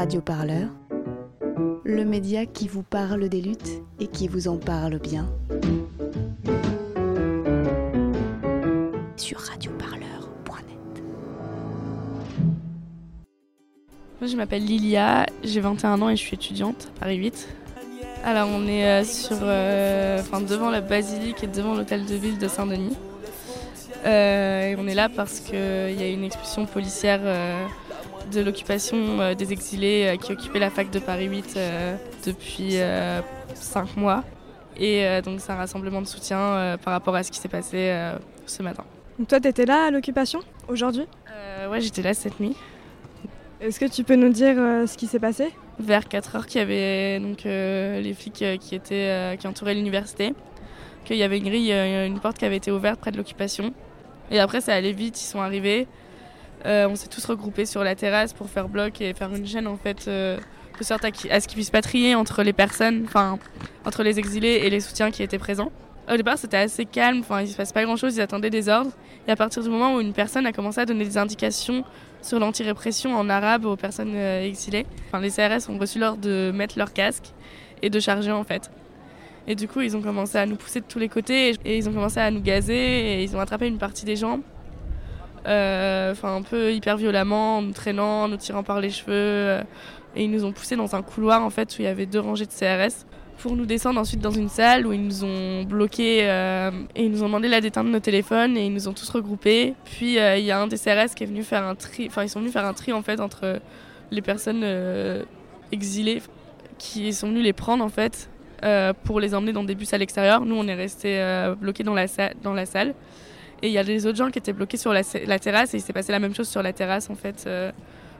Radio Parleur, le média qui vous parle des luttes et qui vous en parle bien. Sur radioparleur.net. Moi, je m'appelle Lilia, j'ai 21 ans et je suis étudiante à Paris 8. Alors, on est euh, sur, euh, devant la basilique et devant l'hôtel de ville de Saint-Denis. Euh, et on est là parce qu'il y a une expulsion policière de l'occupation euh, des exilés qui occupait la fac de Paris 8 depuis 5 mois. Et donc c'est un rassemblement de soutien par rapport à ce qui s'est passé ce matin. Donc toi, tu étais là à l'occupation aujourd'hui? Ouais, j'étais là cette nuit. Est-ce que tu peux nous dire ce qui s'est passé? Vers 4 heures, qu'il y avait donc les flics qui étaient qui entouraient l'université, qu'il y avait une grille, une porte qui avait été ouverte près de l'occupation et après, ça allait vite, ils sont arrivés. Euh, on s'est tous regroupés sur la terrasse pour faire bloc et faire une chaîne en fait, euh, de sorte à, ce qu'ils puissent patrier entre les personnes, enfin entre les exilés et les soutiens qui étaient présents. Au départ, c'était assez calme, enfin il se passe pas grand chose, ils attendaient des ordres. Et à partir du moment où une personne a commencé à donner des indications sur l'anti-répression en arabe aux personnes euh, exilées, enfin, les CRS ont reçu l'ordre de mettre leur casque et de charger en fait. Et du coup, ils ont commencé à nous pousser de tous les côtés et ils ont commencé à nous gazer et ils ont attrapé une partie des gens. Euh, enfin, un peu hyper violemment, en nous traînant, en nous tirant par les cheveux. Euh, et ils nous ont poussés dans un couloir en fait où il y avait deux rangées de CRS pour nous descendre ensuite dans une salle où ils nous ont bloqués euh, et ils nous ont demandé la d'éteindre nos téléphones et ils nous ont tous regroupés. Puis il y a un des CRS qui est venu faire un tri, enfin ils sont venus faire un tri en fait entre les personnes exilées qui sont venus les prendre en fait pour les emmener dans des bus à l'extérieur. Nous, on est restés bloqués dans la salle. Et il y a des autres gens qui étaient bloqués sur la, terrasse et il s'est passé la même chose sur la terrasse en fait, euh,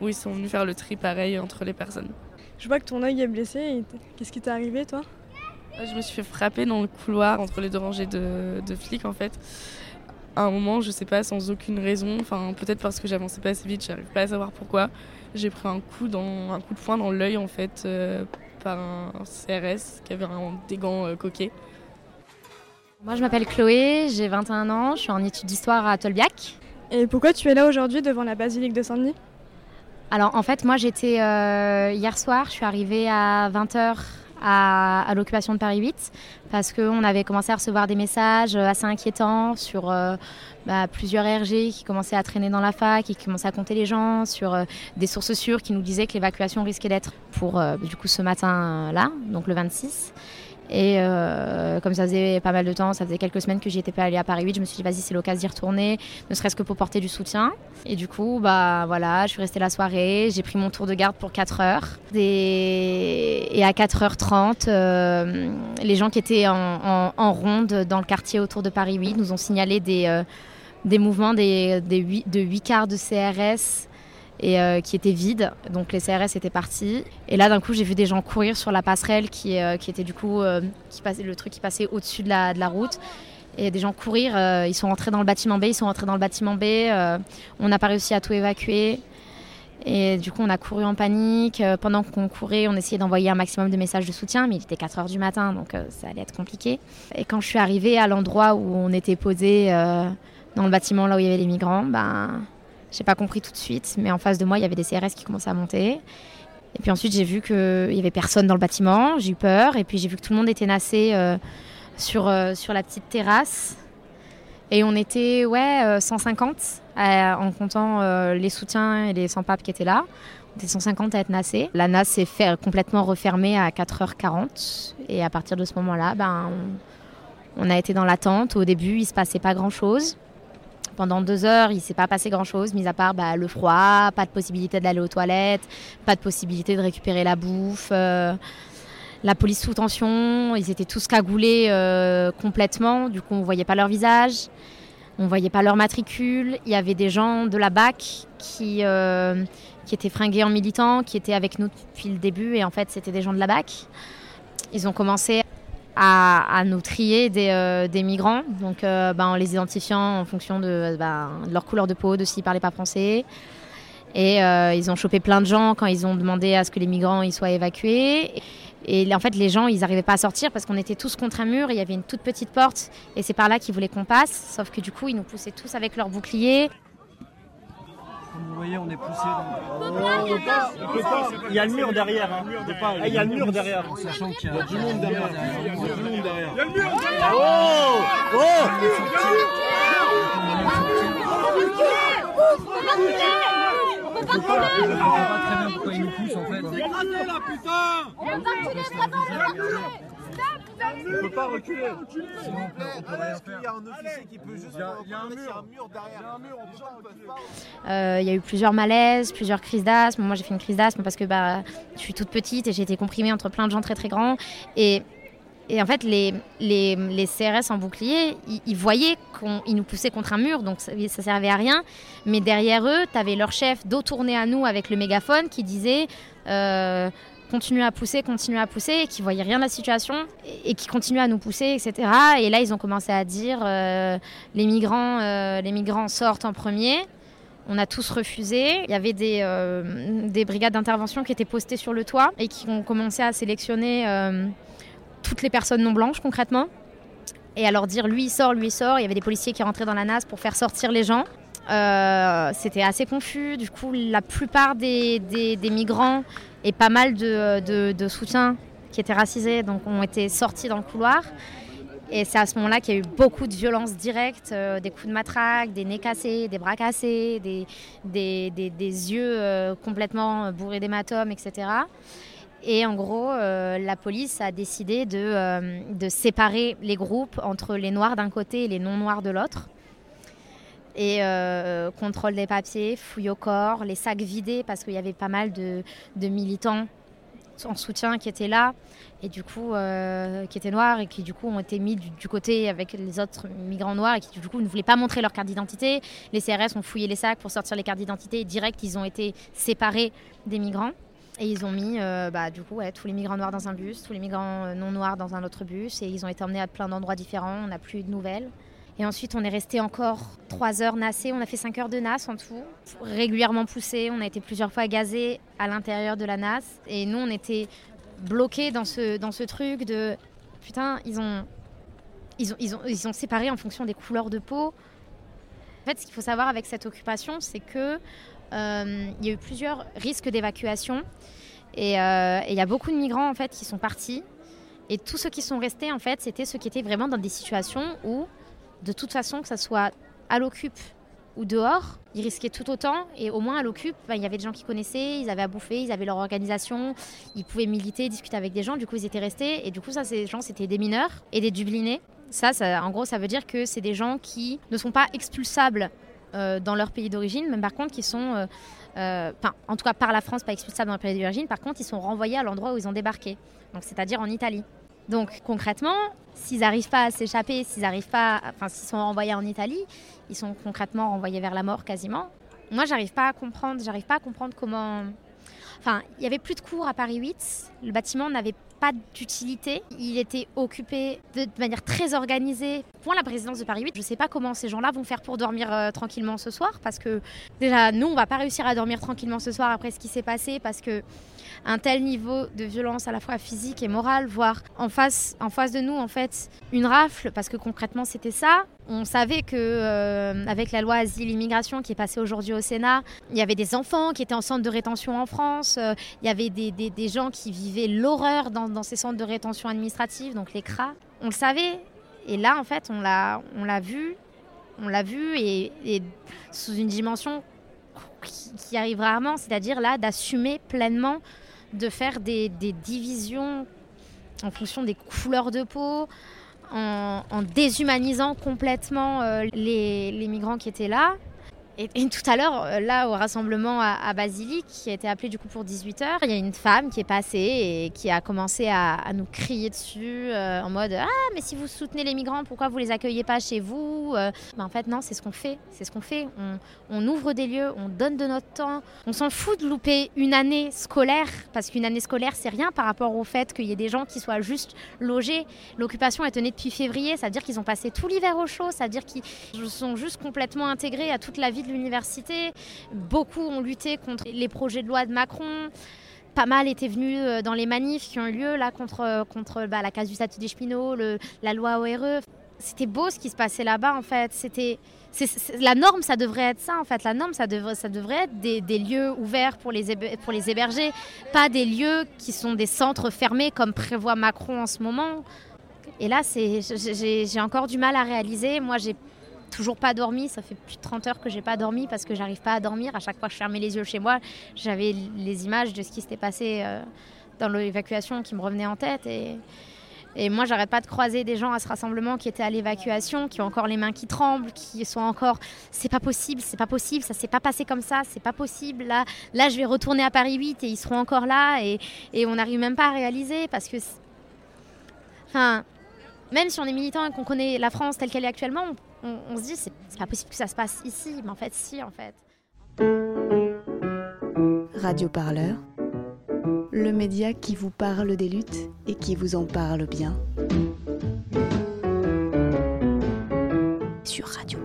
où ils sont venus faire le tri pareil entre les personnes. Je vois que ton œil est blessé. Qu'est-ce qui t'est arrivé toi? Je me suis fait frapper dans le couloir entre les deux rangées de, flics en fait. À un moment, je sais pas, sans aucune raison, enfin peut-être parce que j'avançais pas assez vite, j'arrive pas à savoir pourquoi. J'ai pris un coup, dans, un coup de poing dans l'œil en fait par un CRS qui avait un, des gants euh, coquets. Moi, je m'appelle Chloé, j'ai 21 ans, je suis en études d'histoire à Tolbiac. Et pourquoi tu es là aujourd'hui devant la basilique de Saint-Denis? Alors, en fait, moi, j'étais euh, hier soir, je suis arrivée à 20h à, l'occupation de Paris 8 parce qu'on avait commencé à recevoir des messages euh, assez inquiétants sur euh, bah, plusieurs RG qui commençaient à traîner dans la fac, qui commençaient à compter les gens, sur euh, des sources sûres qui nous disaient que l'évacuation risquait d'être pour du coup ce matin-là, donc le 26. Et euh, comme ça faisait pas mal de temps, ça faisait quelques semaines que j'y étais pas allée à Paris 8, je me suis dit vas-y c'est l'occasion d'y retourner, ne serait-ce que pour porter du soutien. Et du coup, bah voilà, je suis restée la soirée, j'ai pris mon tour de garde pour 4 heures. Et, à 4h30, euh, les gens qui étaient en, ronde dans le quartier autour de Paris 8 nous ont signalé des, euh, des mouvements des, des 8, de 8 quarts de CRS et euh, qui était vide. Donc les CRS étaient partis. Et là, d'un coup, j'ai vu des gens courir sur la passerelle qui, euh, était du coup euh, qui passait, le truc qui passait au-dessus de la, de la route. Et des gens courir. ils sont rentrés dans le bâtiment B. Ils sont rentrés dans le bâtiment B. on n'a pas réussi à tout évacuer. Et du coup, on a couru en panique. Pendant qu'on courait, on essayait d'envoyer un maximum de messages de soutien, mais il était 4 heures du matin, donc ça allait être compliqué. Et quand je suis arrivée à l'endroit où on était posé dans le bâtiment, là où il y avait les migrants, ben, j'ai pas compris tout de suite, mais en face de moi, il y avait des CRS qui commençaient à monter. Et puis ensuite, j'ai vu qu'il y avait personne dans le bâtiment. J'ai eu peur. Et puis j'ai vu que tout le monde était nassé euh, sur, euh, sur la petite terrasse. Et on était, ouais, 150 euh, en comptant les soutiens et les sans-papes qui étaient là. On était 150 à être nassés. La nasse s'est complètement refermée à 4h40. Et à partir de ce moment-là, ben, on, on a été dans l'attente. Au début, il se passait pas grand-chose. Pendant deux heures, il s'est pas passé grand-chose, mis à part bah, le froid, pas de possibilité d'aller aux toilettes, pas de possibilité de récupérer la bouffe. Euh, la police sous tension, ils étaient tous cagoulés euh, complètement, du coup on ne voyait pas leur visage, on ne voyait pas leur matricule. Il y avait des gens de la BAC qui, euh, qui étaient fringués en militants, qui étaient avec nous depuis le début, et en fait c'était des gens de la BAC. Ils ont commencé à, nous trier des, euh, migrants, donc euh, ben, en les identifiant en fonction de, ben, de, leur couleur de peau, de s'ils parlaient pas français. Et euh, ils ont chopé plein de gens quand ils ont demandé à ce que les migrants y soient évacués. Et en fait, les gens, ils n'arrivaient pas à sortir parce qu'on était tous contre un mur. Il y avait une toute petite porte et c'est par là qu'ils voulaient qu'on passe. Sauf que du coup, ils nous poussaient tous avec leurs boucliers. Comme vous voyez, on est poussé. Il y a le mur derrière. hein. Ah, Il y a le mur derrière. Sachant qu'il y a du monde derrière. Il y a du monde derrière. Oh Oh On peut pas, on comprend pas très bien pourquoi ils nous poussent en fait. On peut. Sinon, on peut, on peut rien faire. Il y a un officier qui peut juste. Il y a un mur derrière. Il y a un mur, on peut pas reculer. Euh, Il y a eu plusieurs malaises, plusieurs crises d'asthme. Moi, j'ai fait une crise d'asthme parce que bah, je suis toute petite et j'ai été comprimée entre plein de gens très très grands. Et, et en fait, les, les, les CRS en bouclier, ils, ils voyaient qu'ils nous poussaient contre un mur, donc ça, ça servait à rien. Mais derrière eux, tu avais leur chef dos tourné à nous avec le mégaphone qui disait euh, continuez à pousser, continuez à pousser, qui voyait rien de la situation et, qui continuait à nous pousser, etc. Et là, ils ont commencé à dire euh, les migrants, euh, les migrants sortent en premier. On a tous refusé. Il y avait des, euh, des brigades d'intervention qui étaient postées sur le toit et qui ont commencé à sélectionner toutes les personnes non blanches concrètement. Et à leur dire lui il sort, lui il sort. Il y avait des policiers qui rentraient dans la NAS pour faire sortir les gens. C'était assez confus. Du coup, la plupart des migrants et pas mal de, soutiens qui étaient racisés donc, ont été sortis dans le couloir. Et c'est à ce moment-là qu'il y a eu beaucoup de violences directes, euh, des coups de matraque, des nez cassés, des bras cassés, des, yeux euh, complètement bourrés d'hématomes, etc. Et en gros, euh, la police a décidé de, euh, de séparer les groupes entre les noirs d'un côté et les non-noirs de l'autre. Et euh, contrôle des papiers, fouille au corps, les sacs vidés parce qu'il y avait pas mal de, militants en soutien qui étaient là et du coup euh, qui étaient noirs et qui du coup ont été mis du, côté avec les autres migrants noirs et qui du coup ne voulaient pas montrer leur carte d'identité. Les CRS ont fouillé les sacs pour sortir les cartes d'identité et direct ils ont été séparés des migrants. Et ils ont mis euh, bah, du coup tous les migrants noirs dans un bus, tous les migrants non noirs dans un autre bus et ils ont été emmenés à plein d'endroits différents, on n'a plus de nouvelles. Et ensuite, on est resté encore 3 heures nassés. On a fait 5 heures de nasse en tout, régulièrement poussé. On a été plusieurs fois gazés à l'intérieur de la nasse. Et nous, on était bloqués dans ce, dans ce truc de putain, ils ont, ils, ont, ils, ont, ils ont séparé en fonction des couleurs de peau. En fait, ce qu'il faut savoir avec cette occupation, c'est que euh, il y a eu plusieurs risques d'évacuation. Et euh, et il y a beaucoup de migrants en fait qui sont partis. Et tous ceux qui sont restés, en fait, c'était ceux qui étaient vraiment dans des situations où de toute façon, que ça soit à l'occupe ou dehors, ils risquaient tout autant. Et au moins à l'occupe, ben, il y avait des gens qui connaissaient, ils avaient à bouffer, ils avaient leur organisation, ils pouvaient militer, discuter avec des gens. Du coup, ils étaient restés. Et du coup, ça, ces gens, c'était des mineurs et des dublinés. Ça, ça, en gros, ça veut dire que c'est des gens qui ne sont pas expulsables euh, dans leur pays d'origine, mais par contre, qui sont. euh, euh, en tout cas, par la France, pas expulsables dans leur pays d'origine. Par contre, ils sont renvoyés à l'endroit où ils ont débarqué. C'est-à-dire en Italie. Donc concrètement, s'ils n'arrivent pas à s'échapper, s'ils n'arrivent pas, enfin s'ils sont renvoyés en Italie, ils sont concrètement renvoyés vers la mort quasiment. Moi, j'arrive pas à comprendre, j'arrive pas à comprendre comment. Enfin, il y avait plus de cours à Paris 8. Le bâtiment n'avait pas d'utilité. Il était occupé de, manière très organisée. Pour la présidence de Paris 8, je sais pas comment ces gens-là vont faire pour dormir euh, tranquillement ce soir, parce que déjà nous, on va pas réussir à dormir tranquillement ce soir après ce qui s'est passé, parce que un tel niveau de violence à la fois physique et morale, voire en face, en face de nous, en fait, une rafle, parce que concrètement c'était ça. On savait que euh, avec la loi asile immigration qui est passée aujourd'hui au Sénat, il y avait des enfants qui étaient en centre de rétention en France, euh, il y avait des, des- gens qui vivaient l'horreur dans, dans ces centres de rétention administrative, donc les CRA. On le savait, et là en fait on l'a, on l'a vu, on l'a vu et, et sous une dimension qui, qui arrive rarement, c'est-à-dire là d'assumer pleinement de faire des, des divisions en fonction des couleurs de peau, en, déshumanisant complètement euh, les migrants qui étaient là. Et, tout à l'heure, euh, là, au rassemblement à, à Basilique, qui a été appelé du coup pour 18h, il y a une femme qui est passée et qui a commencé à, nous crier dessus euh, en mode Ah, mais si vous soutenez les migrants, pourquoi vous les accueillez pas chez vous ben, En fait, non, c'est ce qu'on fait. C'est ce qu'on fait. On, on ouvre des lieux, on donne de notre temps. On s'en fout de louper une année scolaire, parce qu'une année scolaire, c'est rien par rapport au fait qu'il y ait des gens qui soient juste logés. L'occupation est tenue depuis février, ça veut dire qu'ils ont passé tout l'hiver au chaud, ça veut dire qu'ils sont juste complètement intégrés à toute la vie l'université. Beaucoup ont lutté contre les projets de loi de Macron. Pas mal étaient venus euh, dans les manifs qui ont eu lieu là contre, contre bah, la case du statut des cheminots, la loi ORE. c'était beau ce qui se passait là-bas en fait. C'était la norme, ça devrait être ça en fait. La norme, ça devrait, ça devrait être des, lieux ouverts pour les, pour les héberger, pas des lieux qui sont des centres fermés comme prévoit Macron en ce moment. Et là, j'ai encore du mal à réaliser. Moi, j'ai toujours pas dormi. Ça fait plus de 30 heures que j'ai pas dormi parce que j'arrive pas à dormir. À chaque fois que je fermais les yeux chez moi, j'avais les images de ce qui s'était passé euh, dans l'évacuation qui me revenaient en tête. Et, moi, j'arrête pas de croiser des gens à ce rassemblement qui étaient à l'évacuation, qui ont encore les mains qui tremblent, qui sont encore. C'est pas possible, c'est pas possible, ça s'est pas passé comme ça, c'est pas possible. Là, là, je vais retourner à Paris 8 et ils seront encore là et, on n'arrive même pas à réaliser parce que. Enfin, même si on est militant et qu'on connaît la France telle qu'elle est actuellement, on, se dit c'est pas possible que ça se passe ici, mais en fait, si, en fait. Radio Parleur le média qui vous parle des luttes et qui vous en parle bien. Sur Radio